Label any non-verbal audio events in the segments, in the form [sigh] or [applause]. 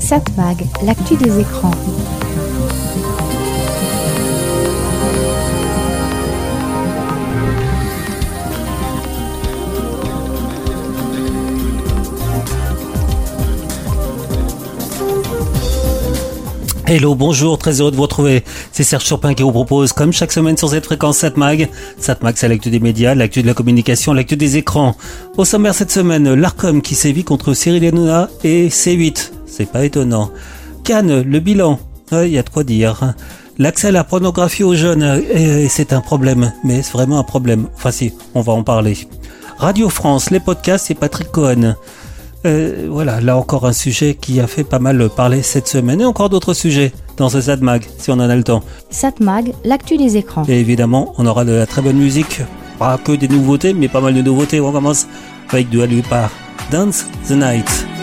Satmag, l'actu des écrans. Hello, bonjour, très heureux de vous retrouver. C'est Serge Surpin qui vous propose, comme chaque semaine sur cette fréquence Satmag. Satmag, c'est l'actu des médias, l'actu de la communication, l'actu des écrans. Au sommaire cette semaine, l'ARCOM qui sévit contre Cyril Hanouna et C8. C'est pas étonnant. Cannes, le bilan. Il y a de quoi dire. L'accès à la pornographie aux jeunes, c'est un problème, mais c'est vraiment un problème. Enfin si, on va en parler. Radio France, les podcasts et Patrick Cohen. Euh, voilà, là encore un sujet qui a fait pas mal parler cette semaine et encore d'autres sujets dans ce Satmag, si on en a le temps. Satmag, l'actu des écrans. Et évidemment, on aura de la très bonne musique, pas que des nouveautés, mais pas mal de nouveautés. On commence avec Dua Lipa, Dance the Night.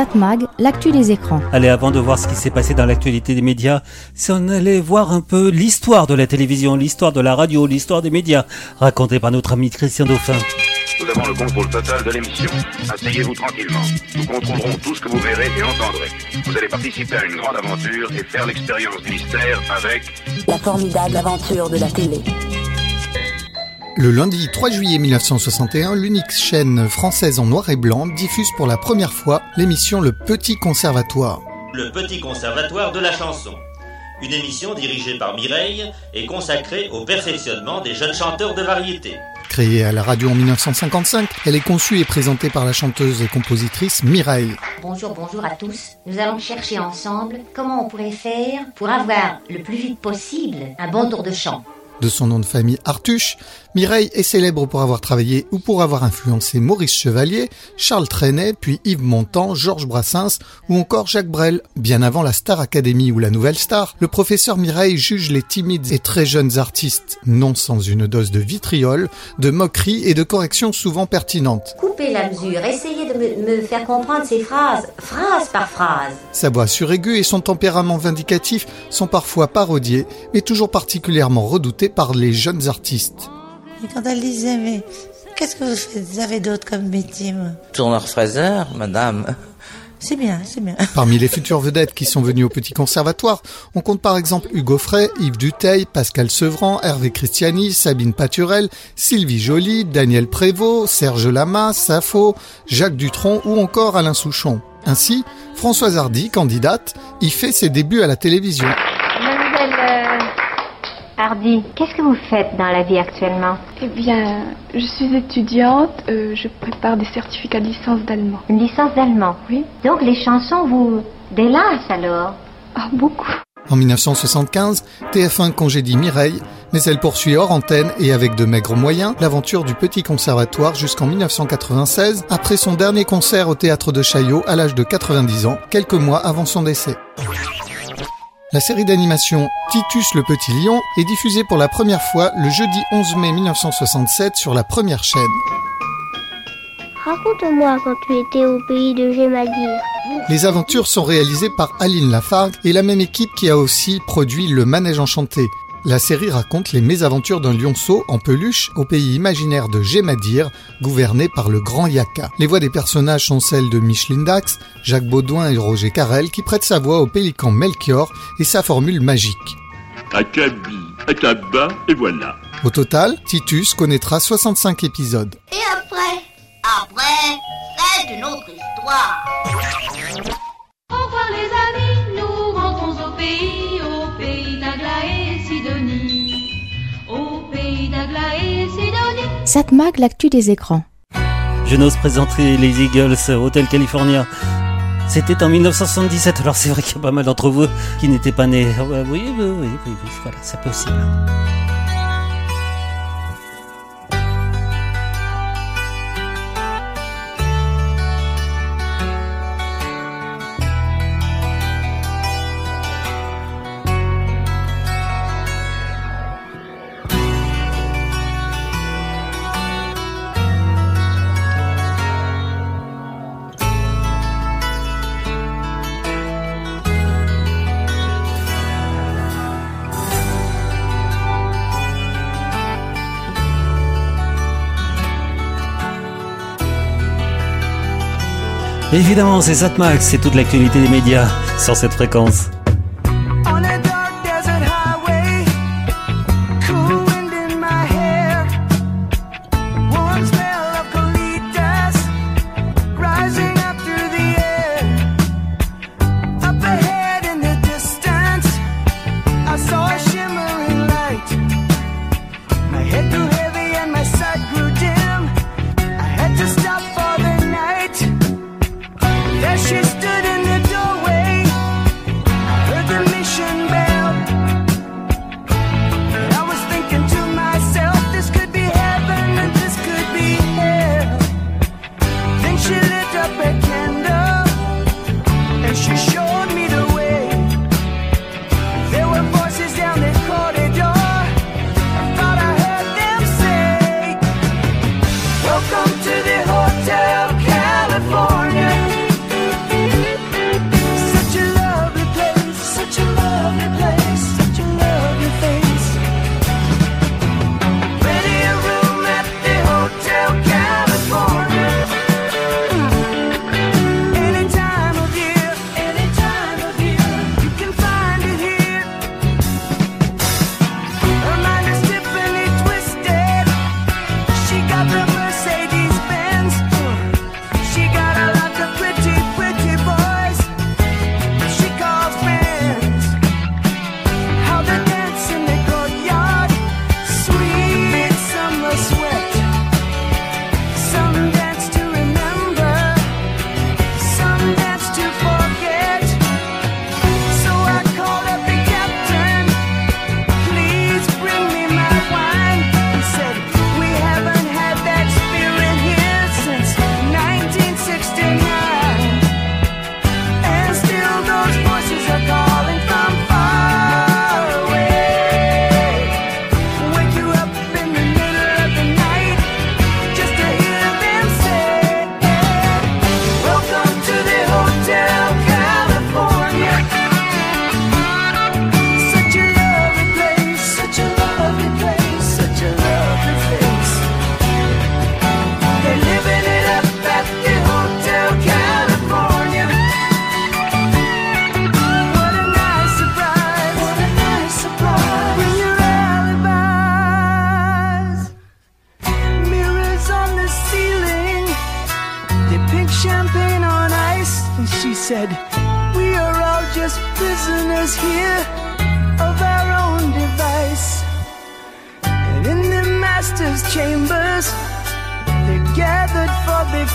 Satmag, l'actu des écrans. Allez, avant de voir ce qui s'est passé dans l'actualité des médias, si on allait voir un peu l'histoire de la télévision, l'histoire de la radio, l'histoire des médias, racontée par notre ami Christian Dauphin. Nous avons le contrôle total de l'émission. Asseyez-vous tranquillement. Nous contrôlerons tout ce que vous verrez et entendrez. Vous allez participer à une grande aventure et faire l'expérience du mystère avec... La formidable aventure de la télé. Le lundi 3 juillet 1961, l'unique chaîne française en noir et blanc diffuse pour la première fois l'émission Le Petit Conservatoire. Le Petit Conservatoire de la chanson. Une émission dirigée par Mireille et consacrée au perfectionnement des jeunes chanteurs de variété. Créée à la radio en 1955, elle est conçue et présentée par la chanteuse et compositrice Mireille. Bonjour, bonjour à tous. Nous allons chercher ensemble comment on pourrait faire pour avoir le plus vite possible un bon tour de chant. De son nom de famille Artuche, Mireille est célèbre pour avoir travaillé ou pour avoir influencé Maurice Chevalier, Charles Trenet, puis Yves Montand, Georges Brassens ou encore Jacques Brel. Bien avant la Star Academy ou la Nouvelle Star, le professeur Mireille juge les timides et très jeunes artistes, non sans une dose de vitriol, de moquerie et de corrections souvent pertinentes. Coupez la mesure, essayez de me, me faire comprendre ces phrases, phrase par phrase. Sa voix suraiguë et son tempérament vindicatif sont parfois parodiés, mais toujours particulièrement redoutés par les jeunes artistes. Et quand elle disait, mais qu'est-ce que vous faites- vous avez d'autre comme métier Tourneur-fraiseur, madame. C'est bien, c'est bien. [laughs] Parmi les futures vedettes qui sont venues au Petit Conservatoire, on compte par exemple Hugo Frey, Yves Duteil, Pascal Sevran, Hervé Christiani, Sabine Paturel, Sylvie Joly, Daniel Prévost, Serge Lama, Sappho, Jacques Dutronc ou encore Alain Souchon. Ainsi, Françoise Hardy, candidate, y fait ses débuts à la télévision. Hardy, qu'est-ce que vous faites dans la vie actuellement? Eh bien, je suis étudiante, euh, je prépare des certificats de licence d'allemand. Une licence d'allemand? Oui. Donc les chansons vous délassent alors? Ah, beaucoup. En 1975, TF1 congédie Mireille, mais elle poursuit hors antenne et avec de maigres moyens l'aventure du Petit Conservatoire jusqu'en 1996, après son dernier concert au théâtre de Chaillot à l'âge de 90 ans, quelques mois avant son décès. La série d'animation Titus le Petit Lion est diffusée pour la première fois le jeudi 11 mai 1967 sur la première chaîne. Raconte-moi quand tu étais au pays de Gémadir. Les aventures sont réalisées par Aline Lafargue et la même équipe qui a aussi produit Le Manège Enchanté. La série raconte les mésaventures d'un lionceau en peluche au pays imaginaire de Gémadir, gouverné par le Grand Yaka. Les voix des personnages sont celles de Micheline Dax, Jacques Baudouin et Roger Carrel qui prêtent sa voix au pélican Melchior et sa formule magique. Akabi, Akaba, et voilà. Au total, Titus connaîtra 65 épisodes. Et après Après, c'est une autre histoire. Au revoir les amis, nous rentrons au pays, au pays d'Agla Satmag, l'actu des écrans. Je n'ose présenter les Eagles Hotel California. C'était en 1977, alors c'est vrai qu'il y a pas mal d'entre vous qui n'étaient pas nés. Oui, oui, oui, oui, oui, voilà, c'est possible. Évidemment, c'est Satmax, c'est toute l'actualité des médias sur cette fréquence.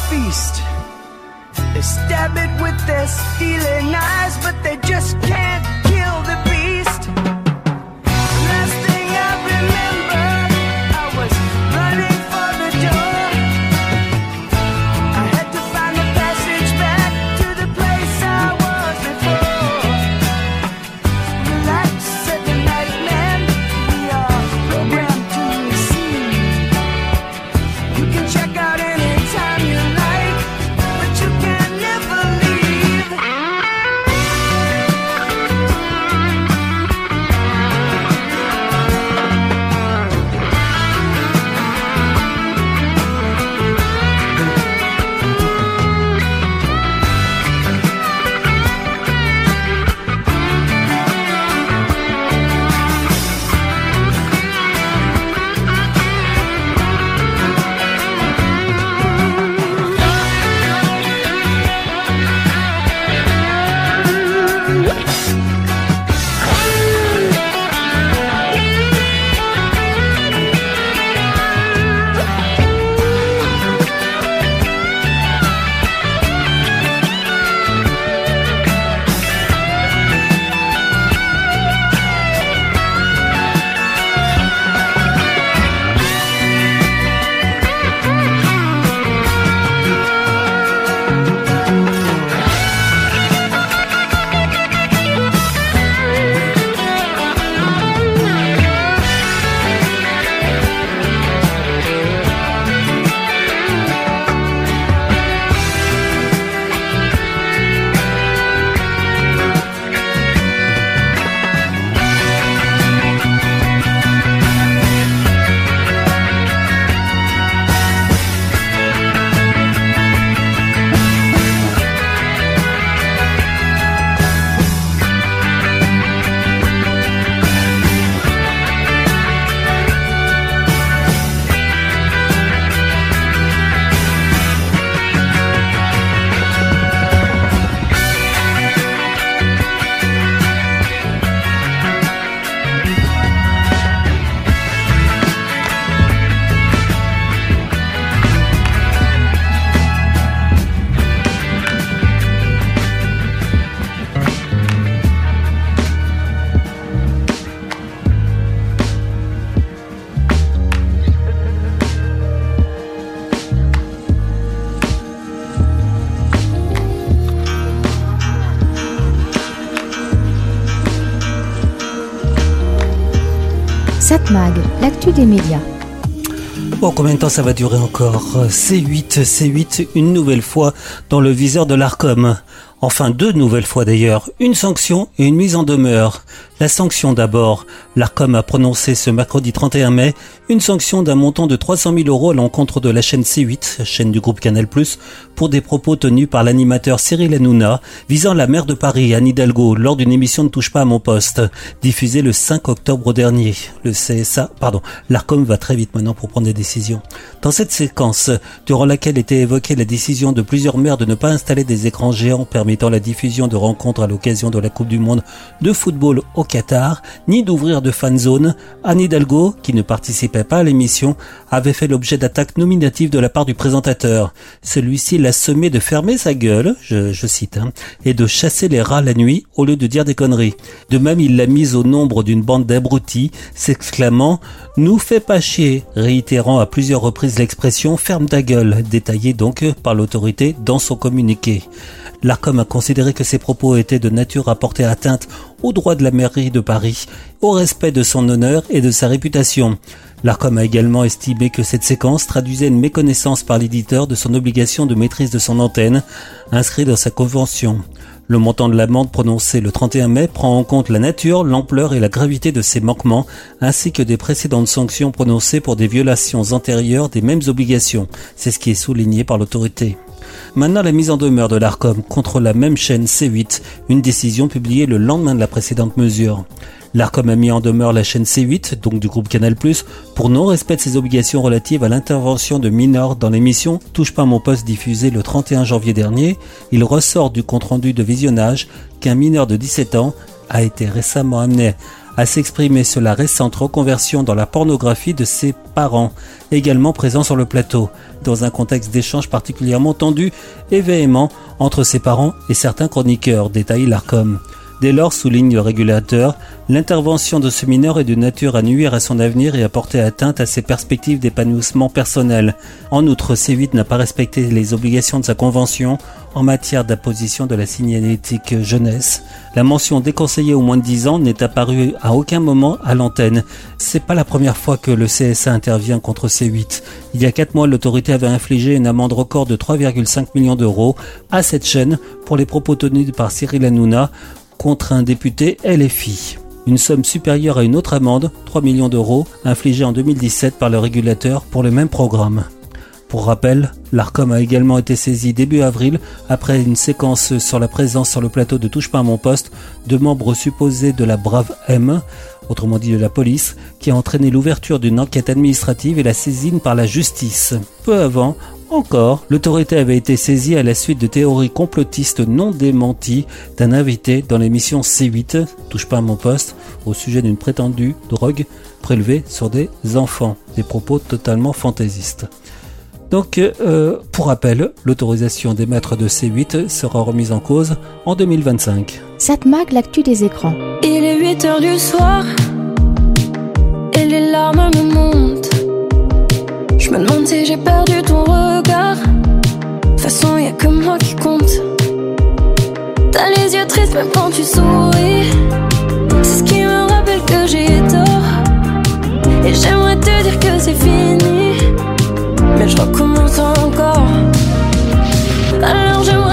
Feast. They stab it with their steely knives, but they just can't l'actu des médias. Bon, combien de temps ça va durer encore? C8, C8, une nouvelle fois dans le viseur de l'ARCOM. Enfin, deux nouvelles fois d'ailleurs. Une sanction et une mise en demeure. La sanction d'abord. L'ARCOM a prononcé ce mercredi 31 mai une sanction d'un montant de 300 000 euros à l'encontre de la chaîne C8, chaîne du groupe Canal+, pour des propos tenus par l'animateur Cyril Hanouna visant la maire de Paris, Anne Hidalgo, lors d'une émission Ne touche pas à mon poste, diffusée le 5 octobre dernier. Le CSA, pardon, l'ARCOM va très vite maintenant pour prendre des décisions. Dans cette séquence, durant laquelle était évoquée la décision de plusieurs maires de ne pas installer des écrans géants permettant la diffusion de rencontres à l'occasion de la Coupe du Monde de football au Qatar, ni d'ouvrir de fan zone, Anne Hidalgo, qui ne participait pas à l'émission, avait fait l'objet d'attaques nominatives de la part du présentateur. Celui-ci l'a sommé de fermer sa gueule, je, cite, hein, et de chasser les rats la nuit au lieu de dire des conneries. De même, il l'a mise au nombre d'une bande d'abrutis, s'exclamant « Nous fais pas chier », réitérant à plusieurs reprises l'expression « ferme ta gueule », détaillée donc par l'autorité dans son communiqué. L'ARCOM a considéré que ces propos étaient de nature à porter atteinte aux droits de la mairie de Paris, au respect de son honneur et de sa réputation. L'ARCOM a également estimé que cette séquence traduisait une méconnaissance par l'éditeur de son obligation de maîtrise de son antenne, inscrite dans sa convention. Le montant de l'amende prononcée le 31 mai prend en compte la nature, l'ampleur et la gravité de ces manquements, ainsi que des précédentes sanctions prononcées pour des violations antérieures des mêmes obligations. C'est ce qui est souligné par l'autorité. Maintenant, la mise en demeure de l'ARCOM contre la même chaîne C8, une décision publiée le lendemain de la précédente mesure. L'ARCOM a mis en demeure la chaîne C8, donc du groupe Canal+, pour non-respect de ses obligations relatives à l'intervention de mineurs dans l'émission Touche pas mon poste diffusée le 31 janvier dernier. Il ressort du compte-rendu de visionnage qu'un mineur de 17 ans a été récemment amené à s'exprimer sur la récente reconversion dans la pornographie de ses parents, également présents sur le plateau, dans un contexte d'échange particulièrement tendu et véhément entre ses parents et certains chroniqueurs, détaille l'ARCOM. Dès lors, souligne le régulateur, l'intervention de ce mineur est de nature à nuire à son avenir et à porter atteinte à ses perspectives d'épanouissement personnel. En outre, C8 n'a pas respecté les obligations de sa convention en matière d'apposition de la signalétique jeunesse. La mention déconseillée au moins de 10 ans n'est apparue à aucun moment à l'antenne. C'est pas la première fois que le CSA intervient contre C8. Il y a 4 mois, l'autorité avait infligé une amende record de 3,5 millions d'euros à cette chaîne pour les propos tenus par Cyril Hanouna contre un député LFI. Une somme supérieure à une autre amende, 3 millions d'euros, infligée en 2017 par le régulateur pour le même programme. Pour rappel, l'ARCOM a également été saisi début avril après une séquence sur la présence sur le plateau de Touche pas à mon poste de membres supposés de la Brave M, autrement dit de la police, qui a entraîné l'ouverture d'une enquête administrative et la saisine par la justice. Peu avant, encore, l'autorité avait été saisie à la suite de théories complotistes non démenties d'un invité dans l'émission C8, Touche pas à mon poste, au sujet d'une prétendue drogue prélevée sur des enfants. Des propos totalement fantaisistes. Donc, euh, pour rappel, l'autorisation d'émettre de C8 sera remise en cause en 2025. Satmag, l'actu des écrans. Il est 8 heures du soir et les larmes me montent. Je me demande si j'ai perdu ton regard. De toute façon, y a que moi qui compte. T'as les yeux tristes même quand tu souris. C'est ce qui me rappelle que j'ai tort. Et j'aimerais te dire que c'est fini. Je recommence encore. Alors j'aimerais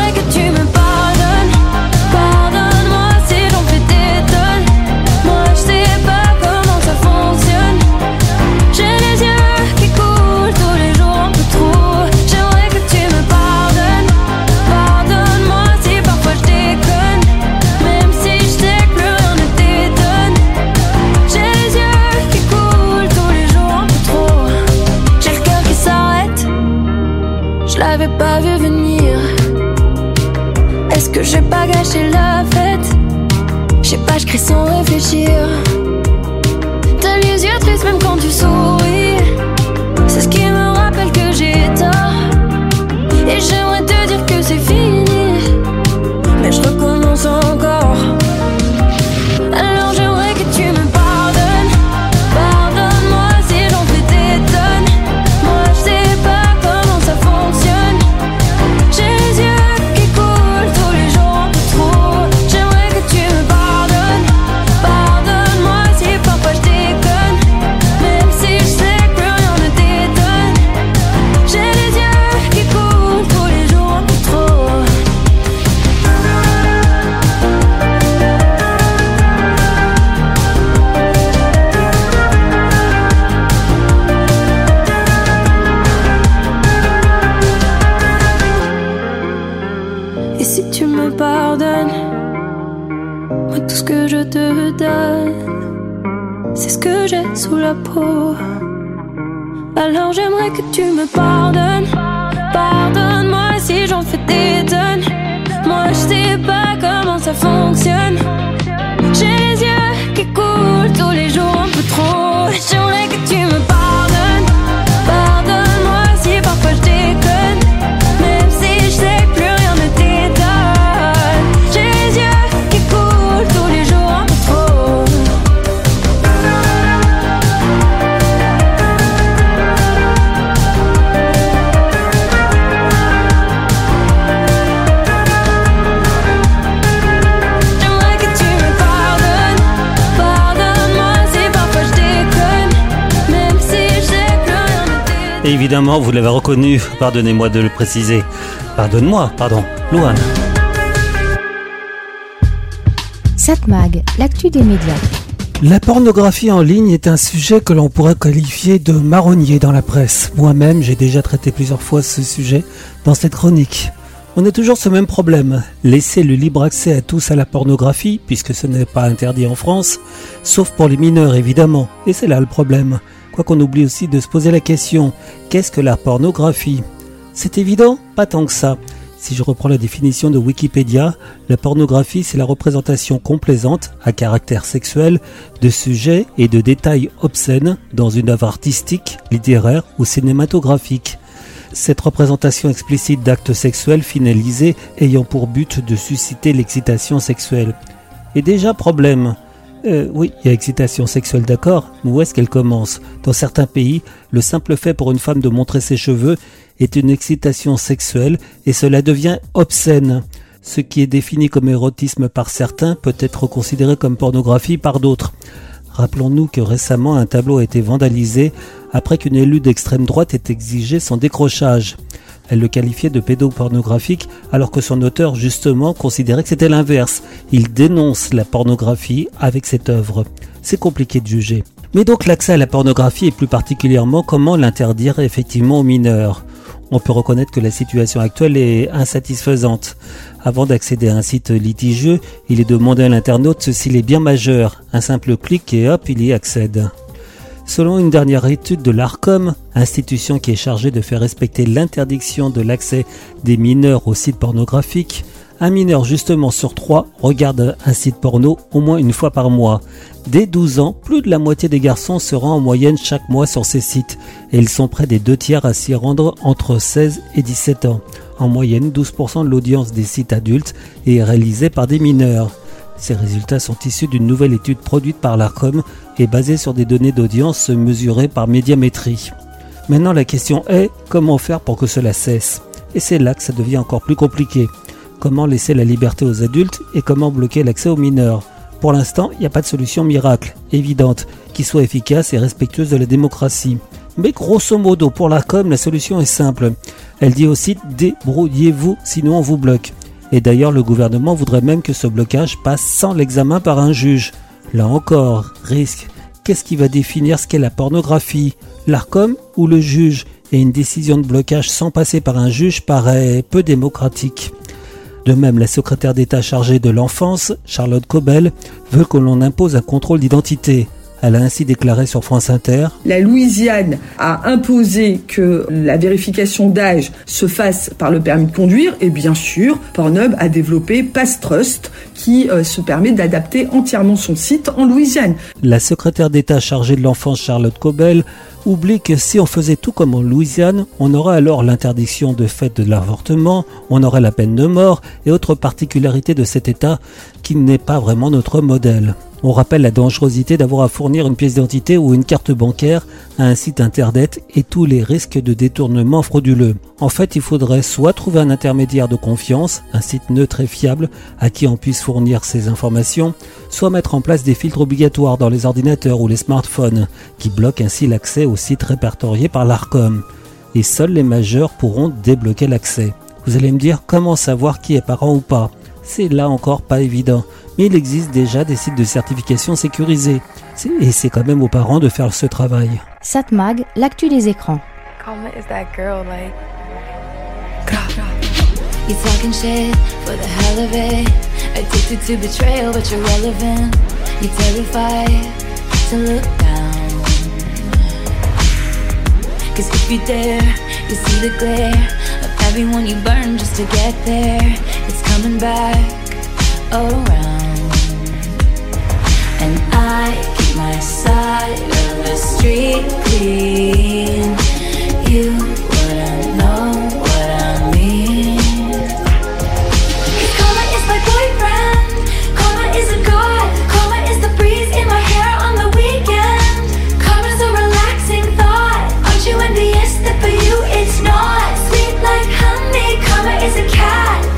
évidemment, vous l'avez reconnu, pardonnez-moi de le préciser. Pardonne-moi, pardon, Louane. Satmag, l'actu des médias. La pornographie en ligne est un sujet que l'on pourrait qualifier de marronnier dans la presse. Moi-même, j'ai déjà traité plusieurs fois ce sujet dans cette chronique. On a toujours ce même problème, laisser le libre accès à tous à la pornographie, puisque ce n'est pas interdit en France, sauf pour les mineurs évidemment, et c'est là le problème. Quoi qu'on oublie aussi de se poser la question, qu'est-ce que la pornographie? C'est évident Pas tant que ça. Si je reprends la définition de Wikipédia, la pornographie c'est la représentation complaisante, à caractère sexuel, de sujets et de détails obscènes dans une œuvre artistique, littéraire ou cinématographique. Cette représentation explicite d'actes sexuels finalisés ayant pour but de susciter l'excitation sexuelle. Et déjà problème. Euh, oui, il y a excitation sexuelle, d'accord, mais où est-ce qu'elle commence? Dans certains pays, le simple fait pour une femme de montrer ses cheveux est une excitation sexuelle et cela devient obscène. Ce qui est défini comme érotisme par certains peut être considéré comme pornographie par d'autres. Rappelons-nous que récemment un tableau a été vandalisé après qu'une élue d'extrême droite ait exigé son décrochage. Elle le qualifiait de pédopornographique alors que son auteur justement considérait que c'était l'inverse. Il dénonce la pornographie avec cette œuvre. C'est compliqué de juger. Mais donc l'accès à la pornographie et plus particulièrement comment l'interdire effectivement aux mineurs? On peut reconnaître que la situation actuelle est insatisfaisante. Avant d'accéder à un site litigieux, il est demandé à l'internaute s'il est bien majeur. Un simple clic et hop, il y accède. Selon une dernière étude de l'ARCOM, institution qui est chargée de faire respecter l'interdiction de l'accès des mineurs aux sites pornographiques, un mineur justement sur trois regarde un site porno au moins une fois par mois. Dès 12 ans, plus de la moitié des garçons se rend en moyenne chaque mois sur ces sites et ils sont près des deux tiers à s'y rendre entre 16 et 17 ans. En moyenne, 12% de l'audience des sites adultes est réalisée par des mineurs. Ces résultats sont issus d'une nouvelle étude produite par l'ARCOM et basée sur des données d'audience mesurées par médiamétrie. Maintenant la question est comment faire pour que cela cesse? Et c'est là que ça devient encore plus compliqué. Comment laisser la liberté aux adultes et comment bloquer l'accès aux mineurs? Pour l'instant, il n'y a pas de solution miracle, évidente, qui soit efficace et respectueuse de la démocratie. Mais grosso modo, pour l'ARCOM, la solution est simple. Elle dit aussi débrouillez-vous, sinon on vous bloque. Et d'ailleurs, le gouvernement voudrait même que ce blocage passe sans l'examen par un juge. Là encore, risque. Qu'est-ce qui va définir ce qu'est la pornographie? L'ARCOM ou le juge? Et une décision de blocage sans passer par un juge paraît peu démocratique. De même, la secrétaire d'État chargée de l'enfance, Charlotte Cobel, veut que l'on impose un contrôle d'identité. Elle a ainsi déclaré sur France Inter La Louisiane a imposé que la vérification d'âge se fasse par le permis de conduire et bien sûr, Pornhub a développé Pass Trust qui euh, se permet d'adapter entièrement son site en Louisiane. La secrétaire d'État chargée de l'enfance Charlotte Cobel oublie que si on faisait tout comme en Louisiane, on aurait alors l'interdiction de fait de l'avortement, on aurait la peine de mort et autres particularités de cet État qui n'est pas vraiment notre modèle. On rappelle la dangerosité d'avoir à fournir une pièce d'identité ou une carte bancaire un site internet et tous les risques de détournement frauduleux. En fait, il faudrait soit trouver un intermédiaire de confiance, un site neutre et fiable à qui on puisse fournir ces informations, soit mettre en place des filtres obligatoires dans les ordinateurs ou les smartphones qui bloquent ainsi l'accès aux sites répertoriés par l'ARCOM. Et seuls les majeurs pourront débloquer l'accès. Vous allez me dire comment savoir qui est parent ou pas? C'est là encore pas évident mais il existe déjà des sites de certification sécurisés. Et c'est quand même aux parents de faire ce travail. Satmag, l'actu des écrans. You talking shit for the hell of it. Addicted to betrayal, but you're relevant. You're terrified to look down. Cause if you dare, you see the glare of everyone you burn just to get there. It's coming back around. And I keep my side of the street clean. You wouldn't know what I mean. Karma is my boyfriend. Karma is a god. Karma is the breeze in my hair on the weekend. Karma's a relaxing thought. Aren't you envious that for you it's not? Sweet like honey. Karma is a cat.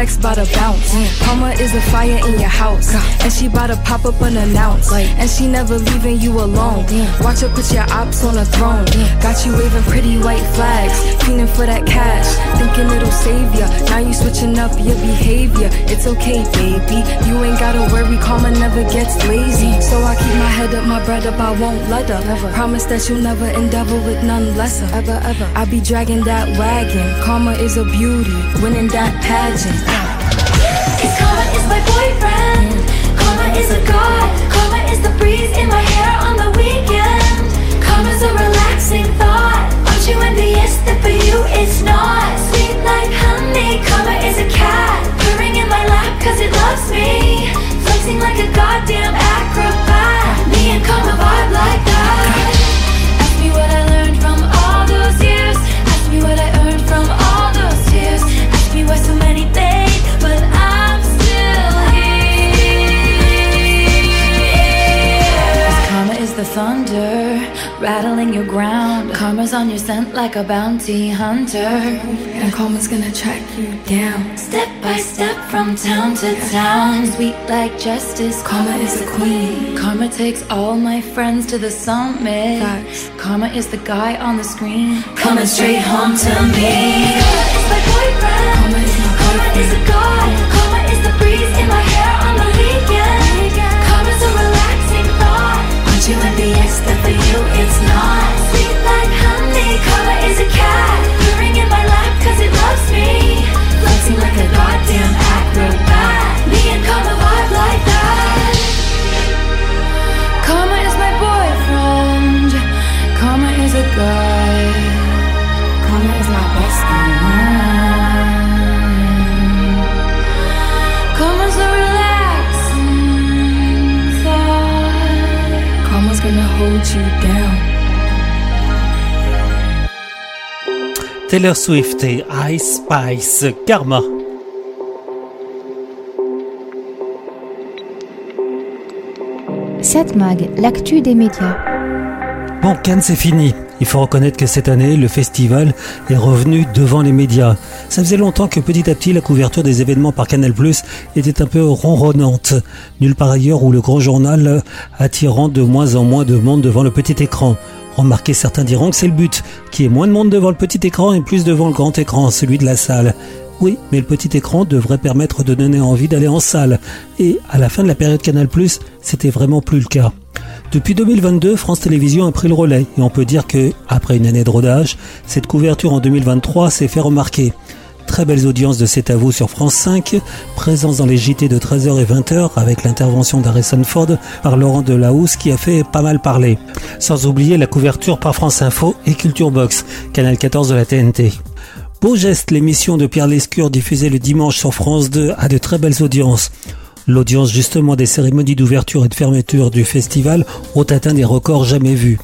Text by the bounce. Karma is a fire in your house. And she bout to pop up unannounced. And she never leaving you alone. Watch her put your ops on a throne. Got you waving pretty white flags. Feeling for that cash. Thinking it'll save ya. Now you switching up your behavior. It's okay, baby. You ain't gotta worry. Karma never gets lazy. So I keep my head up, my bread up. I won't let her. Promise that you'll never endeavor with none lesser. Ever, ever. I be dragging that wagon. Karma is a beauty. Winning that pageant. Karma is my boyfriend. Karma is a god. Karma is the breeze in my hair on the weekend. Karma's a relaxing thought. Aren't you envious that for you it's not? Sweet like honey. Karma is a cat. Purring in my lap cause it loves me. Flexing like a goddamn acrobat. Me and karma vibe like that. Ask me what I learned from all those years. Ask me what I earned from all those tears. Ask me why so many thunder, rattling your ground. Karma's on your scent like a bounty hunter. And karma's gonna track you down. Step by step from town to town. Sweet like justice, karma is a queen. Karma takes all my friends to the summit. Karma is the guy on the screen. Coming straight home to me. My boyfriend. Karma is my Karma is a god. Karma is the breeze in my hair you it's not? Taylor Swift et Ice Spice, Karma. Cette mag, l'actu des médias. Bon, Cannes, c'est fini. Il faut reconnaître que cette année, le festival est revenu devant les médias. Ça faisait longtemps que petit à petit, la couverture des événements par Canal+, était un peu ronronnante. Nulle part ailleurs où le grand journal attirant de moins en moins de monde devant le petit écran. Remarquez, certains diront que c'est le but, qu'il y ait moins de monde devant le petit écran et plus devant le grand écran, celui de la salle. Oui, mais le petit écran devrait permettre de donner envie d'aller en salle. Et à la fin de la période Canal+, c'était vraiment plus le cas. Depuis 2022, France Télévisions a pris le relais et on peut dire que, après une année de rodage, cette couverture en 2023 s'est fait remarquer. Très belles audiences de C'est à sur France 5, présence dans les JT de 13h et 20h avec l'intervention d'Harrison Ford par Laurent Delahousse qui a fait pas mal parler. Sans oublier la couverture par France Info et Culture Box, canal 14 de la TNT. Beau geste, l'émission de Pierre Lescure diffusée le dimanche sur France 2 a de très belles audiences. L'audience justement des cérémonies d'ouverture et de fermeture du festival ont atteint des records jamais vus.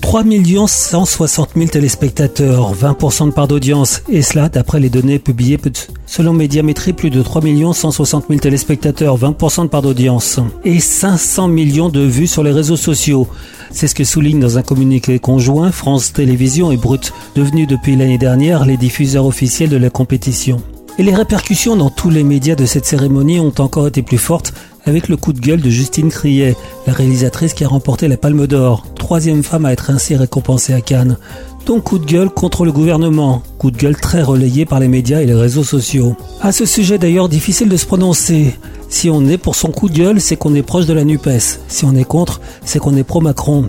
3 160 000 téléspectateurs, 20% de part d'audience, et cela d'après les données publiées selon Médiamétrie, plus de 3 160 000 téléspectateurs, 20% de part d'audience, et 500 millions de vues sur les réseaux sociaux. C'est ce que souligne dans un communiqué conjoint France Télévisions et Brut, devenus depuis l'année dernière les diffuseurs officiels de la compétition. Et les répercussions dans tous les médias de cette cérémonie ont encore été plus fortes avec le coup de gueule de Justine Criet, la réalisatrice qui a remporté la Palme d'Or, troisième femme à être ainsi récompensée à Cannes. Donc coup de gueule contre le gouvernement, coup de gueule très relayé par les médias et les réseaux sociaux. À ce sujet d'ailleurs difficile de se prononcer. Si on est pour son coup de gueule, c'est qu'on est proche de la NUPES. Si on est contre, c'est qu'on est pro-Macron.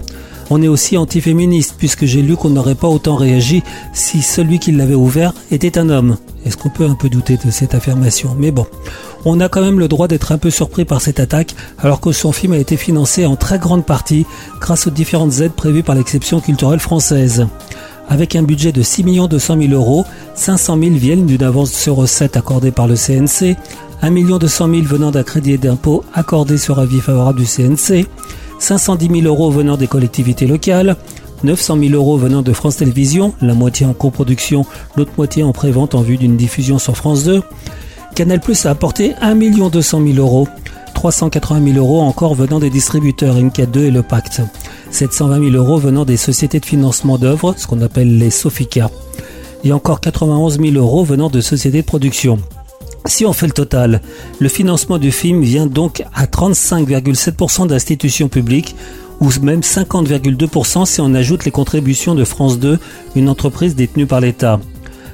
On est aussi antiféministe puisque j'ai lu qu'on n'aurait pas autant réagi si celui qui l'avait ouvert était un homme. Est-ce qu'on peut un peu douter de cette affirmation? Mais bon, on a quand même le droit d'être un peu surpris par cette attaque alors que son film a été financé en très grande partie grâce aux différentes aides prévues par l'exception culturelle française. Avec un budget de 6 200 000 euros, 500 000 viennent d'une avance sur recette accordée par le CNC, 1 200 000 venant d'un crédit d'impôt accordé sur avis favorable du CNC, 510 000 euros venant des collectivités locales, 900 000 euros venant de France Télévisions, la moitié en coproduction, l'autre moitié en prévente en vue d'une diffusion sur France 2. Canal Plus a apporté 1 200 000 euros, 380 000 euros encore venant des distributeurs Inca 2 et Le Pacte, 720 000 euros venant des sociétés de financement d'œuvres, ce qu'on appelle les Sofica, et encore 91 000 euros venant de sociétés de production. Si on fait le total, le financement du film vient donc à 35,7% d'institutions publiques ou même 50,2% si on ajoute les contributions de France 2, une entreprise détenue par l'État.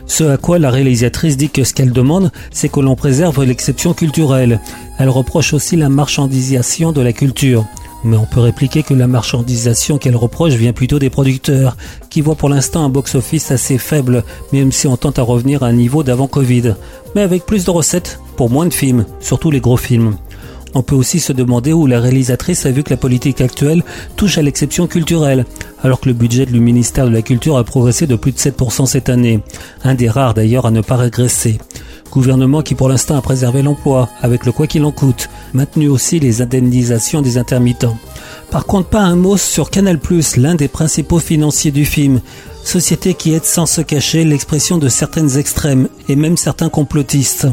Ce à quoi la réalisatrice dit que ce qu'elle demande, c'est que l'on préserve l'exception culturelle. Elle reproche aussi la marchandisation de la culture. Mais on peut répliquer que la marchandisation qu'elle reproche vient plutôt des producteurs, qui voient pour l'instant un box-office assez faible, même si on tente à revenir à un niveau d'avant Covid. Mais avec plus de recettes pour moins de films, surtout les gros films. On peut aussi se demander où la réalisatrice a vu que la politique actuelle touche à l'exception culturelle, alors que le budget du ministère de la Culture a progressé de plus de 7% cette année, un des rares d'ailleurs à ne pas régresser. Gouvernement qui pour l'instant a préservé l'emploi, avec le quoi qu'il en coûte, maintenu aussi les indemnisations des intermittents. Par contre, pas un mot sur Canal+, l'un des principaux financiers du film. Société qui aide sans se cacher l'expression de certaines extrêmes et même certains complotistes.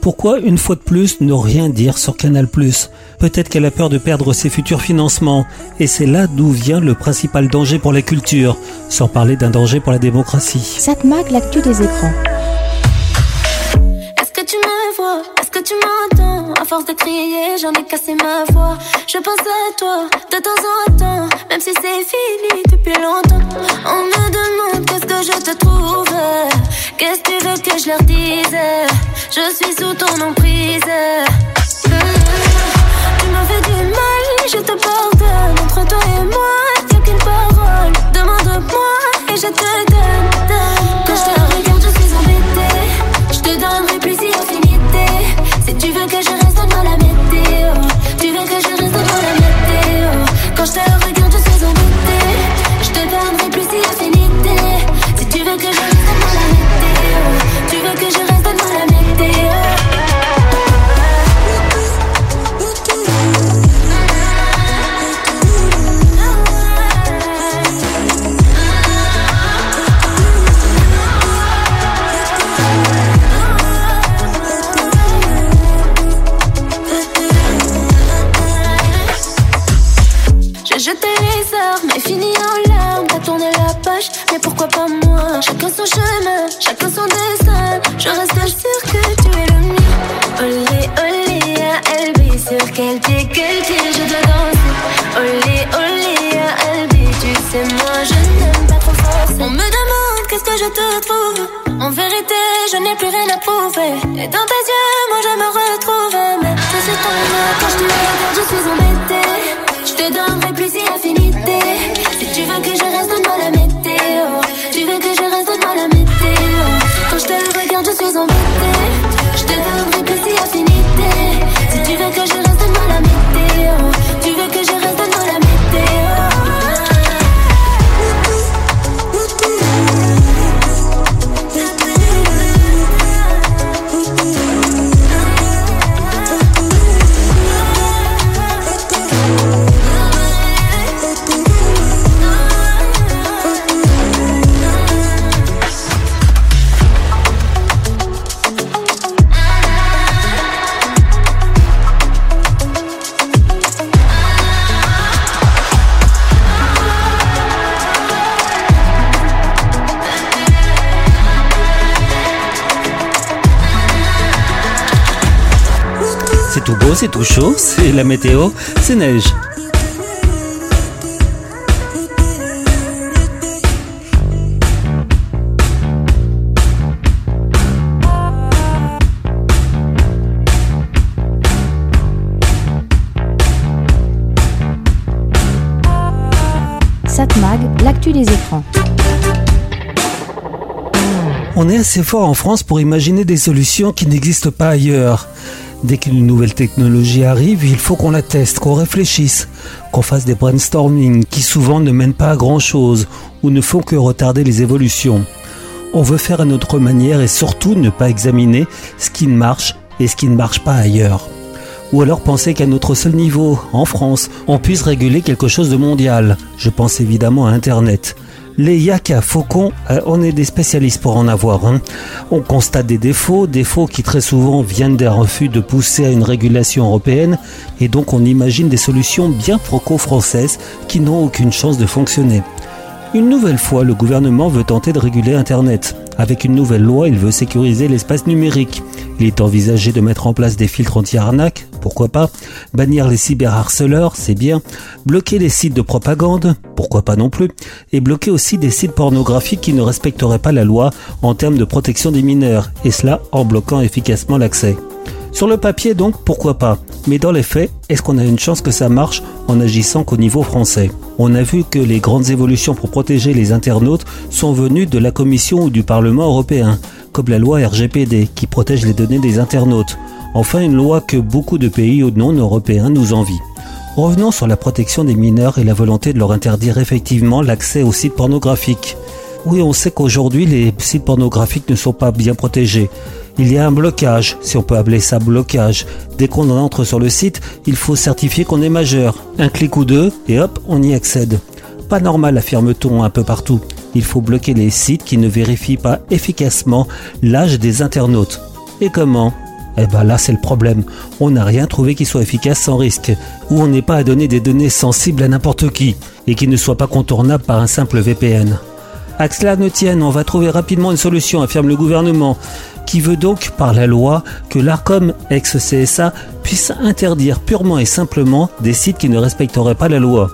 Pourquoi, une fois de plus, ne rien dire sur Canal+. Peut-être qu'elle a peur de perdre ses futurs financements, et c'est là d'où vient le principal danger pour la culture, sans parler d'un danger pour la démocratie. Satmag, l'actu des écrans. Est-ce que tu m'entends? À force de crier, j'en ai cassé ma voix. Je pense à toi de temps en temps, même si c'est fini depuis longtemps. On me demande qu'est-ce que je te trouve. Qu'est-ce que tu veux que je leur dise? Je suis sous ton emprise. Mmh. Tu m'as fait du mal, je te pardonne. Entre toi et moi, y'a qu'une parole. Demande-moi et je te donne. Si tu veux que je reste, donne-moi la météo. Tu veux que je reste, donne-moi la météo. Quand je te regarde, C'est tout beau, c'est tout chaud, c'est la météo, c'est neige. Satmag, l'actu des écrans. On est assez fort en France pour imaginer des solutions qui n'existent pas ailleurs. Dès qu'une nouvelle technologie arrive, il faut qu'on la teste, qu'on réfléchisse, qu'on fasse des brainstorming qui souvent ne mènent pas à grand chose ou ne font que retarder les évolutions. On veut faire à notre manière et surtout ne pas examiner ce qui marche et ce qui ne marche pas ailleurs. Ou alors penser qu'à notre seul niveau, en France, on puisse réguler quelque chose de mondial. Je pense évidemment à Internet. Les yaka faucons, euh, on est des spécialistes pour en avoir. hein. On constate des défauts, défauts qui très souvent viennent d'un refus de pousser à une régulation européenne, et donc on imagine des solutions bien franco-françaises qui n'ont aucune chance de fonctionner. Une nouvelle fois, le gouvernement veut tenter de réguler Internet. Avec une nouvelle loi, il veut sécuriser l'espace numérique. Il est envisagé de mettre en place des filtres anti-arnaque, pourquoi pas, bannir les cyberharceleurs, c'est bien, bloquer les sites de propagande, pourquoi pas non plus, et bloquer aussi des sites pornographiques qui ne respecteraient pas la loi en termes de protection des mineurs, et cela en bloquant efficacement l'accès. Sur le papier donc, pourquoi pas? Mais dans les faits, est-ce qu'on a une chance que ça marche en agissant qu'au niveau français? On a vu que les grandes évolutions pour protéger les internautes sont venues de la Commission ou du Parlement européen, comme la loi RGPD qui protège les données des internautes. Enfin, une loi que beaucoup de pays non européens nous envient. Revenons sur la protection des mineurs et la volonté de leur interdire effectivement l'accès aux sites pornographiques. Oui, on sait qu'aujourd'hui les sites pornographiques ne sont pas bien protégés. Il y a un blocage, si on peut appeler ça blocage. Dès qu'on entre sur le site, il faut certifier qu'on est majeur. Un clic ou deux, et hop, on y accède. Pas normal, affirme-t-on un peu partout. Il faut bloquer les sites qui ne vérifient pas efficacement l'âge des internautes. Et comment? Eh ben là c'est le problème. On n'a rien trouvé qui soit efficace sans risque, ou on n'est pas à donner des données sensibles à n'importe qui, et qui ne soient pas contournables par un simple VPN. À ne tienne, on va trouver rapidement une solution, affirme le gouvernement, qui veut donc, par la loi, que l'ARCOM ex-CSA puisse interdire purement et simplement des sites qui ne respecteraient pas la loi.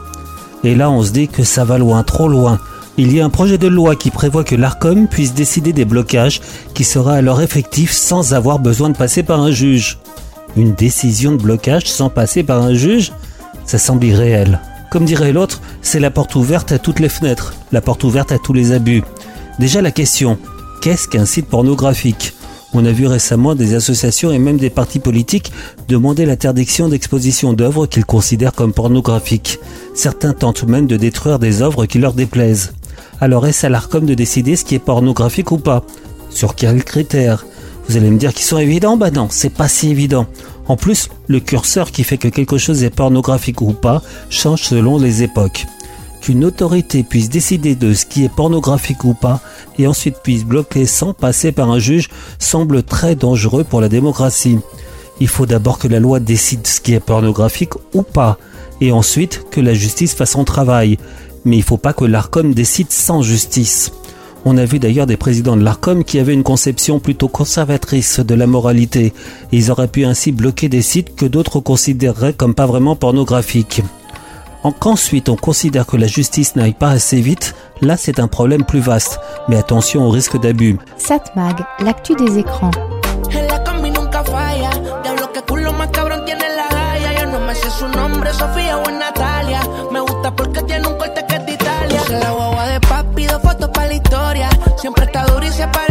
Et là, on se dit que ça va loin, trop loin. Il y a un projet de loi qui prévoit que l'ARCOM puisse décider des blocages qui sera alors effectif sans avoir besoin de passer par un juge. Une décision de blocage sans passer par un juge Ça semble irréel. Comme dirait l'autre, c'est la porte ouverte à toutes les fenêtres, la porte ouverte à tous les abus. Déjà la question, qu'est-ce qu'un site pornographique? On a vu récemment des associations et même des partis politiques demander l'interdiction d'exposition d'œuvres qu'ils considèrent comme pornographiques. Certains tentent même de détruire des œuvres qui leur déplaisent. Alors est-ce à l'ARCOM de décider ce qui est pornographique ou pas? Sur quels critères? Vous allez me dire qu'ils sont évidents? Bah non, c'est pas si évident. En plus, le curseur qui fait que quelque chose est pornographique ou pas change selon les époques. Qu'une autorité puisse décider de ce qui est pornographique ou pas et ensuite puisse bloquer sans passer par un juge semble très dangereux pour la démocratie. Il faut d'abord que la loi décide ce qui est pornographique ou pas et ensuite que la justice fasse son travail. Mais il ne faut pas que l'ARCOM décide sans justice. On a vu d'ailleurs des présidents de l'ARCOM qui avaient une conception plutôt conservatrice de la moralité. Ils auraient pu ainsi bloquer des sites que d'autres considéreraient comme pas vraiment pornographiques. En qu'ensuite on considère que la justice n'aille pas assez vite, là c'est un problème plus vaste. Mais attention au risque d'abus. Satmag, l'actu des écrans. Siempre está duro y se parece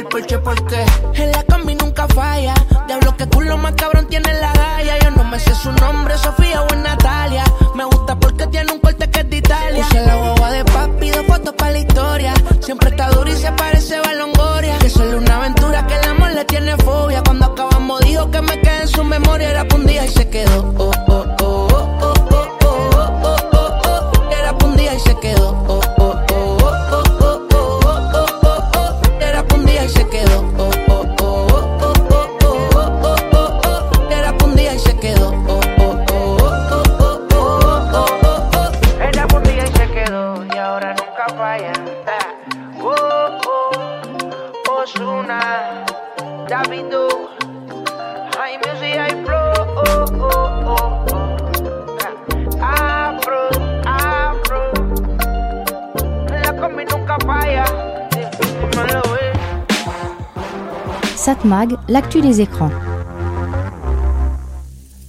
él, porque, porque. Satmag, l'actu des écrans.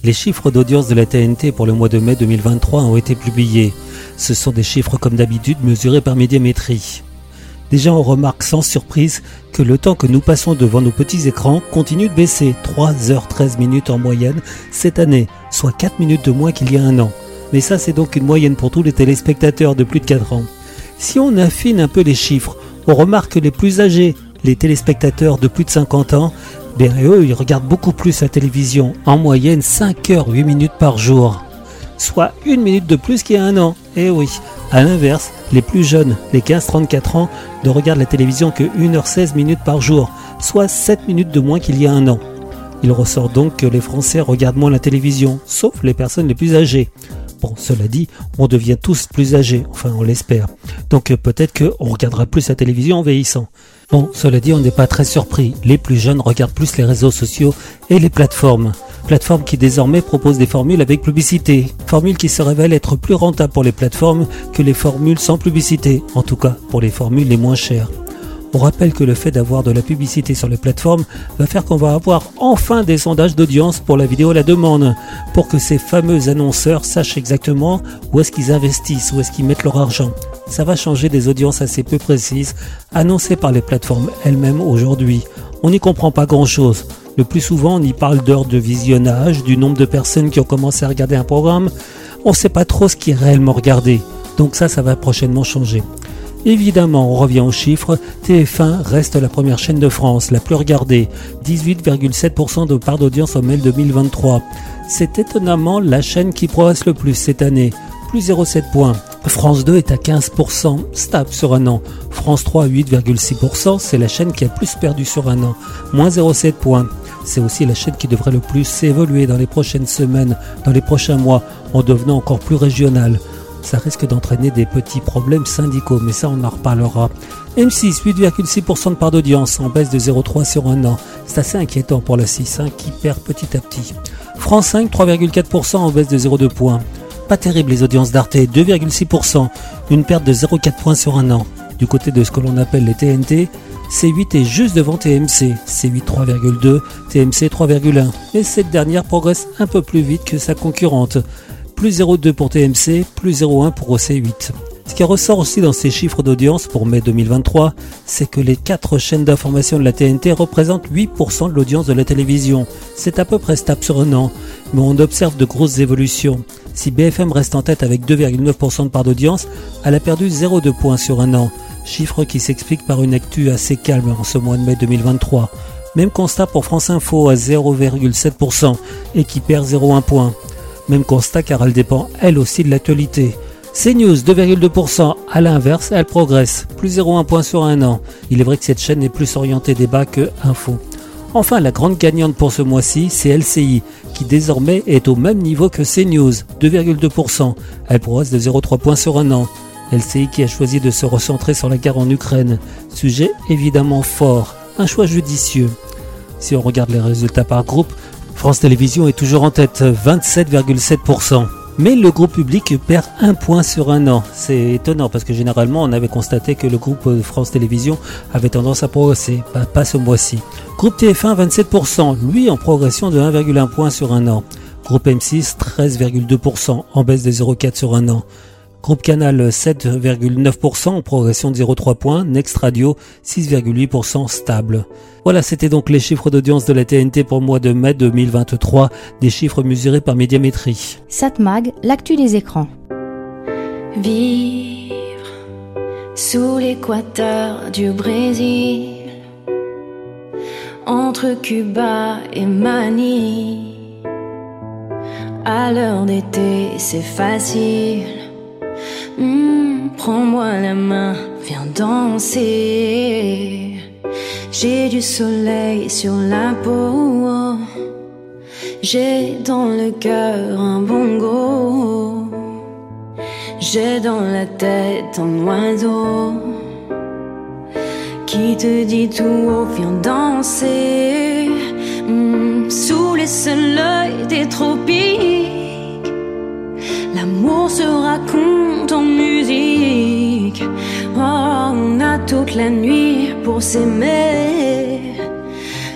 Les chiffres d'audience de la TNT pour le mois de mai 2023 ont été publiés. Ce sont des chiffres comme d'habitude mesurés par médiamétrie. Déjà on remarque sans surprise que le temps que nous passons devant nos petits écrans continue de baisser, 3h13 minutes en moyenne cette année, soit 4 minutes de moins qu'il y a un an. Mais ça c'est donc une moyenne pour tous les téléspectateurs de plus de 4 ans. Si on affine un peu les chiffres, on remarque que les plus âgés, les téléspectateurs de plus de 50 ans, ben ils regardent beaucoup plus la télévision, en moyenne 5 heures 8 minutes par jour. Soit une minute de plus qu'il y a un an. Eh oui. A l'inverse, les plus jeunes, les 15-34 ans, ne regardent la télévision que 1h16 minutes par jour, soit 7 minutes de moins qu'il y a un an. Il ressort donc que les Français regardent moins la télévision, sauf les personnes les plus âgées. Bon, cela dit, on devient tous plus âgés, enfin on l'espère. Donc euh, peut-être qu'on regardera plus la télévision en vieillissant. Bon, cela dit, on n'est pas très surpris. Les plus jeunes regardent plus les réseaux sociaux et les plateformes. Plateformes qui désormais proposent des formules avec publicité. Formules qui se révèlent être plus rentables pour les plateformes que les formules sans publicité. En tout cas, pour les formules les moins chères. On rappelle que le fait d'avoir de la publicité sur les plateformes va faire qu'on va avoir enfin des sondages d'audience pour la vidéo à la demande, pour que ces fameux annonceurs sachent exactement où est-ce qu'ils investissent, où est-ce qu'ils mettent leur argent. Ça va changer des audiences assez peu précises, annoncées par les plateformes elles-mêmes aujourd'hui. On n'y comprend pas grand-chose. Le plus souvent, on y parle d'heures de visionnage, du nombre de personnes qui ont commencé à regarder un programme. On ne sait pas trop ce qui est réellement regardé. Donc ça, ça va prochainement changer. Évidemment, on revient aux chiffres, TF1 reste la première chaîne de France, la plus regardée, 18,7% de part d'audience en mai 2023. C'est étonnamment la chaîne qui progresse le plus cette année, plus 0,7 points. France 2 est à 15%, stable sur un an. France 3 à 8,6%, c'est la chaîne qui a le plus perdu sur un an, moins 0,7 points. C'est aussi la chaîne qui devrait le plus évoluer dans les prochaines semaines, dans les prochains mois, en devenant encore plus régionale ça risque d'entraîner des petits problèmes syndicaux, mais ça on en reparlera. M6, 8,6% de part d'audience, en baisse de 0,3 sur un an. C'est assez inquiétant pour la 6, hein, qui perd petit à petit. France 5, 3,4% en baisse de 0,2 points. Pas terrible les audiences d'Arte, 2,6%, une perte de 0,4 points sur un an. Du côté de ce que l'on appelle les TNT, C8 est juste devant TMC, C8 3,2, TMC 3,1. Mais cette dernière progresse un peu plus vite que sa concurrente plus 0,2 pour TMC, plus 0,1 pour OC8. Ce qui ressort aussi dans ces chiffres d'audience pour mai 2023, c'est que les 4 chaînes d'information de la TNT représentent 8% de l'audience de la télévision. C'est à peu près stable sur un an, mais on observe de grosses évolutions. Si BFM reste en tête avec 2,9% de part d'audience, elle a perdu 0,2 points sur un an, chiffre qui s'explique par une actu assez calme en ce mois de mai 2023. Même constat pour France Info à 0,7% et qui perd 0,1 point. Même constat car elle dépend elle aussi de l'actualité. CNews 2,2%, à l'inverse, elle progresse, plus 0,1 point sur un an. Il est vrai que cette chaîne est plus orientée débat que info. Enfin, la grande gagnante pour ce mois-ci, c'est LCI, qui désormais est au même niveau que CNews, 2,2%. Elle progresse de 0,3 points sur un an. LCI qui a choisi de se recentrer sur la guerre en Ukraine. Sujet évidemment fort, un choix judicieux. Si on regarde les résultats par groupe, France Télévisions est toujours en tête, 27,7%. Mais le groupe public perd un point sur un an. C'est étonnant parce que généralement on avait constaté que le groupe France Télévisions avait tendance à progresser, pas, pas ce mois-ci. Groupe TF1 27%, lui en progression de 1,1 point sur un an. Groupe M6 13,2% en baisse de 0,4 sur un an. Groupe Canal 7,9% en progression de 0,3 points. Next Radio 6,8% stable. Voilà, c'était donc les chiffres d'audience de la TNT pour le mois de mai 2023, des chiffres mesurés par Médiamétrie. Satmag, l'actu des écrans. Vivre sous l'équateur du Brésil, entre Cuba et Manille. À l'heure d'été, c'est facile. Hmm, Prends-moi la main, viens danser. J'ai du soleil sur la peau. J'ai dans le cœur un bongo. J'ai dans la tête un oiseau qui te dit tout haut, viens danser. Hmm, sous les soleils des tropiques, l'amour se raconte on a toute la nuit pour s'aimer.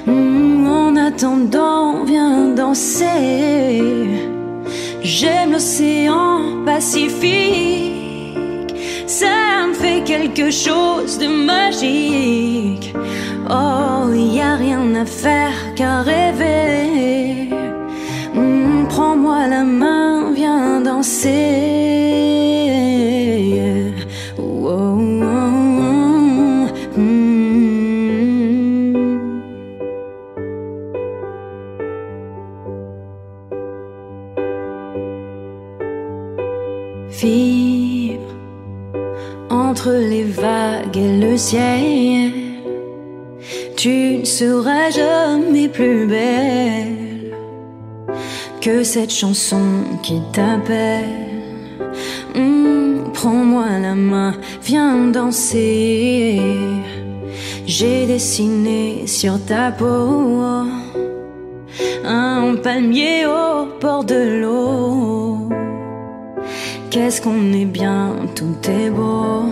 Hmm, en attendant, viens danser. J'aime l'océan Pacifique, ça me fait quelque chose de magique. Oh, y a rien à faire qu'à rêver. Hmm, Prends-moi la main, viens danser. Cette chanson qui t'appelle. Hmm, Prends-moi la main, viens danser. J'ai dessiné sur ta peau un palmier au bord de l'eau. Qu'est-ce qu'on est bien, tout est beau.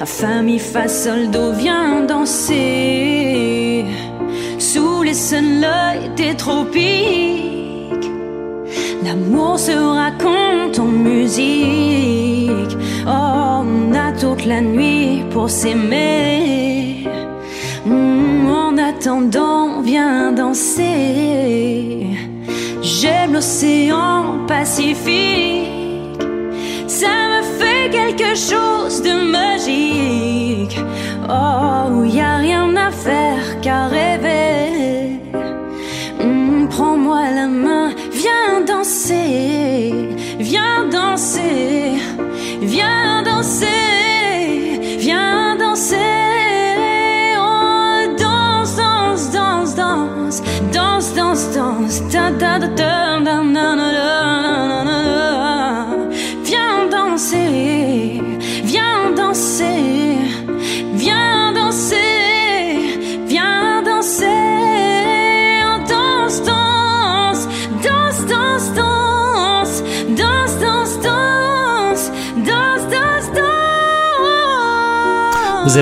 La famille fa sol do vient danser sous les sunlights des tropiques. L'amour se raconte en musique. Oh, on a toute la nuit pour s'aimer. Hmm, en attendant, viens danser. J'aime l'océan Pacifique. Ça me fait quelque chose de magique. Oh, y a rien à faire qu'à rêver. Viens danser, viens danser, viens danser. Oh, danse, danse, danse, danse, danse, danse, danse, da da da da da Vous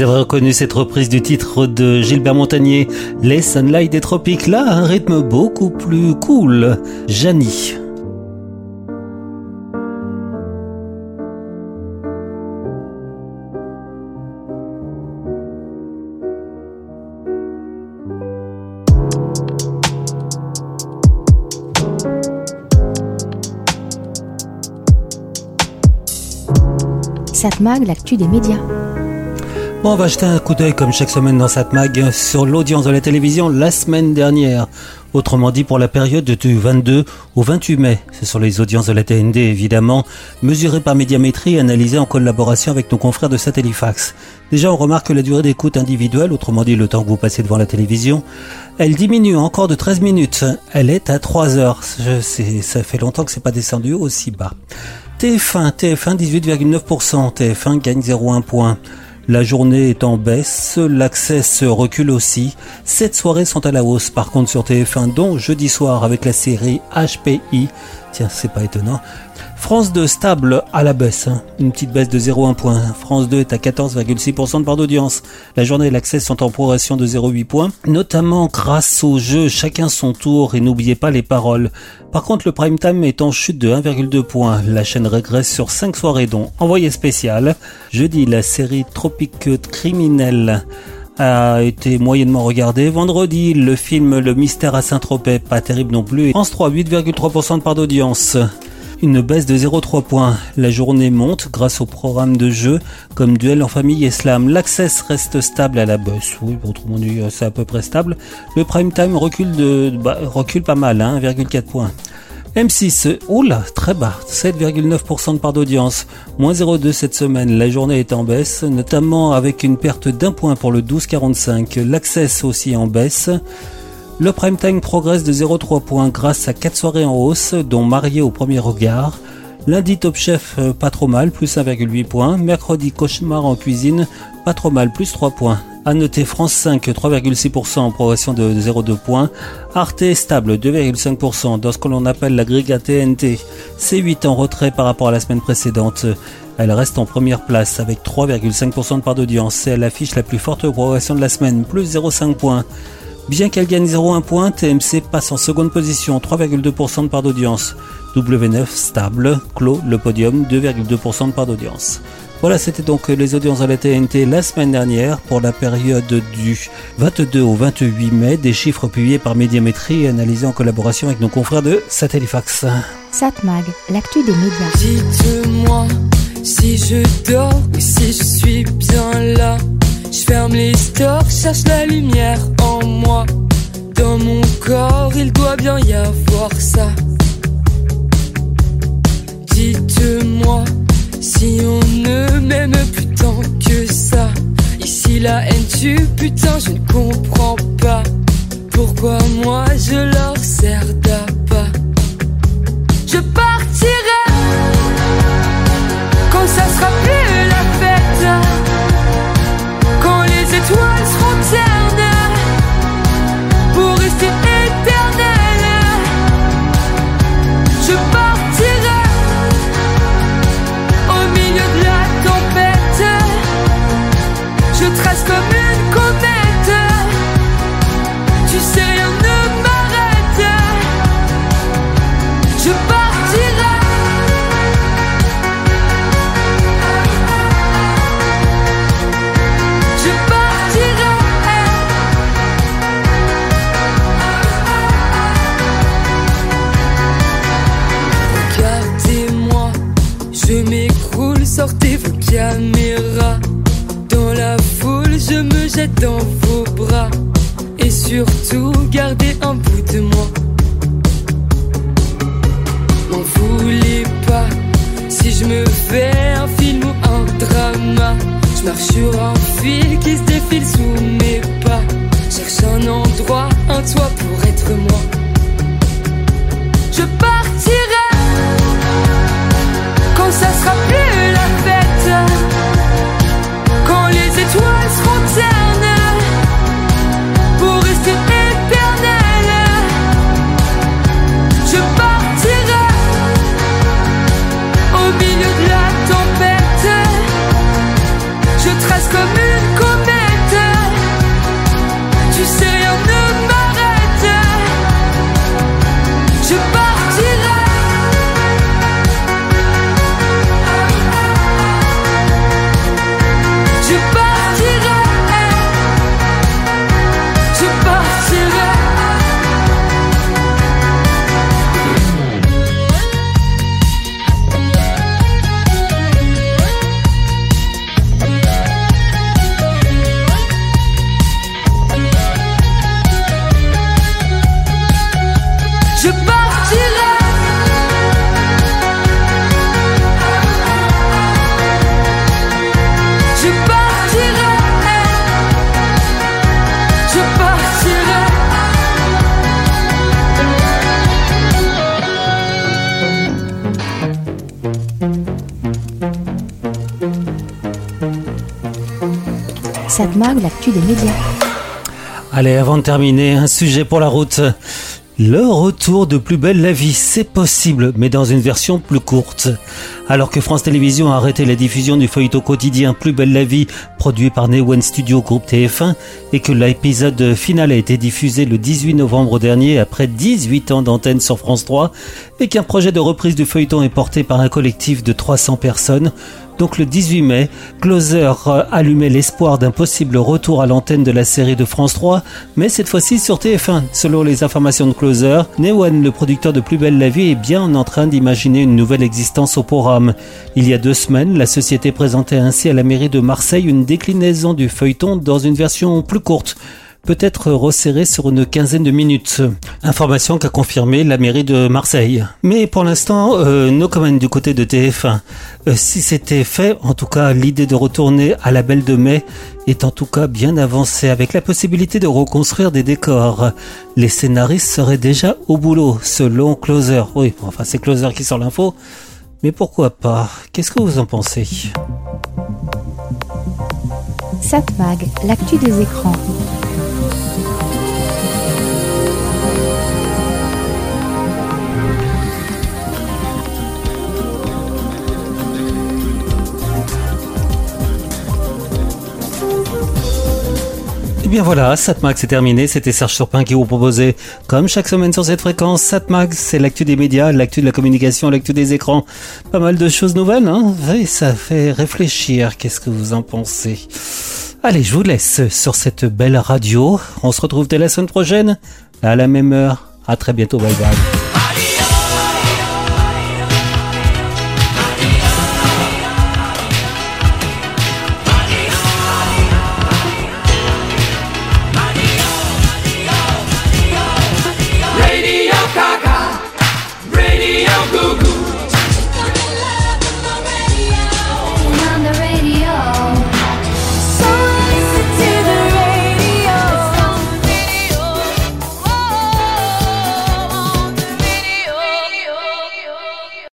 avez reconnu cette reprise du titre de Gilbert Montagnier, Les Sunlight des Tropiques, là, un rythme beaucoup plus cool. Janie. Satmag, l'actu des médias. Bon, on va jeter un coup d'œil comme chaque semaine dans cette mag sur l'audience de la télévision la semaine dernière. Autrement dit, pour la période du 22 au 28 mai. Ce sont les audiences de la TND, évidemment, mesurées par médiamétrie et analysées en collaboration avec nos confrères de Satellifax. Déjà, on remarque que la durée d'écoute individuelle, autrement dit le temps que vous passez devant la télévision, elle diminue encore de 13 minutes. Elle est à 3 heures. Je sais, ça fait longtemps que c'est pas descendu aussi bas. TF1, TF1 18,9%, TF1 gagne 0,1 point. La journée est en baisse, l'accès se recule aussi. Sept soirées sont à la hausse par contre sur TF1, dont jeudi soir avec la série HPI. Tiens, c'est pas étonnant. France 2 stable à la baisse, hein. une petite baisse de 0,1 point. France 2 est à 14,6% de part d'audience. La journée et l'accès sont en progression de 0,8 points, notamment grâce au jeu Chacun son tour et n'oubliez pas les paroles. Par contre, le prime time est en chute de 1,2 points. La chaîne régresse sur 5 soirées dont Envoyé spécial. Jeudi, la série Tropique Criminel a été moyennement regardée. Vendredi, le film Le Mystère à Saint-Tropez, pas terrible non plus. France 3, 8,3% de part d'audience. Une baisse de 0,3 points. La journée monte grâce au programme de jeux comme Duel en famille et Slam. L'access reste stable à la baisse. Oui, autrement dit, c'est à peu près stable. Le prime time recule, de, bah, recule pas mal, hein, 1,4 points. M6, oula, très bas, 7,9% de part d'audience, moins 0,2 cette semaine. La journée est en baisse, notamment avec une perte d'un point pour le 12,45. L'access aussi en baisse. Le prime time progresse de 0,3 points grâce à 4 soirées en hausse, dont Marié au premier regard. Lundi Top Chef euh, pas trop mal, plus 1,8 points. Mercredi Cauchemar en cuisine, pas trop mal, plus 3 points. À noter France 5, 3,6% en progression de 0,2 points. Arte stable, 2,5% dans ce que l'on appelle l'agrégat TNT. C8 en retrait par rapport à la semaine précédente. Elle reste en première place avec 3,5% de part d'audience. Elle affiche la plus forte progression de la semaine, plus 0,5 points. Bien qu'elle gagne 0,1 point, TMC passe en seconde position, 3,2% de part d'audience. W9 stable, clôt le podium, 2,2% de part d'audience. Voilà, c'était donc les audiences à la TNT la semaine dernière pour la période du 22 au 28 mai, des chiffres publiés par Médiamétrie et analysés en collaboration avec nos confrères de Satellifax. Satmag, l'actu des médias. Dites-moi si je dors ou si je suis bien là. Je ferme les stores, cherche la lumière en moi. Dans mon corps, il doit bien y avoir ça. Dites-moi si on ne m'aime plus tant que ça. Ici la haine tue, putain, je ne comprends pas. Pourquoi moi je leur sers d'appât? Je partirai quand ça sera plus qui se défile sous mes pas. Cherche un endroit, un toit Allez, avant de terminer, un sujet pour la route. Le retour de Plus belle la vie, c'est possible, mais dans une version plus courte. Alors que France Télévisions a arrêté la diffusion du feuilleton quotidien Plus belle la vie, produit par Newen Studio Group TF1, et que l'épisode final a été diffusé le 18 novembre dernier après 18 ans d'antenne sur France 3, et qu'un projet de reprise du feuilleton est porté par un collectif de 300 personnes, donc le 18 mai, Closer euh, allumait l'espoir d'un possible retour à l'antenne de la série de France 3, mais cette fois-ci sur TF1. Selon les informations de Closer, Newan, le producteur de Plus belle la vie, est bien en train d'imaginer une nouvelle existence au programme. Il y a deux semaines, la société présentait ainsi à la mairie de Marseille une déclinaison du feuilleton dans une version plus courte peut-être resserré sur une quinzaine de minutes. Information qu'a confirmé la mairie de Marseille. Mais pour l'instant, euh, no comment du côté de TF1. Euh, si c'était fait, en tout cas, l'idée de retourner à la Belle de Mai est en tout cas bien avancée avec la possibilité de reconstruire des décors. Les scénaristes seraient déjà au boulot, selon Closer. Oui, enfin c'est Closer qui sort l'info. Mais pourquoi pas? Qu'est-ce que vous en pensez? Satmag, l'actu des écrans. Bien voilà, Satmag c'est terminé, c'était Serge Surpin qui vous proposait, comme chaque semaine sur cette fréquence, Satmag c'est l'actu des médias, l'actu de la communication, l'actu des écrans, pas mal de choses nouvelles, hein. Et ça fait réfléchir, qu'est-ce que vous en pensez? Allez, je vous laisse sur cette belle radio, on se retrouve dès la semaine prochaine, à la même heure, à très bientôt, bye bye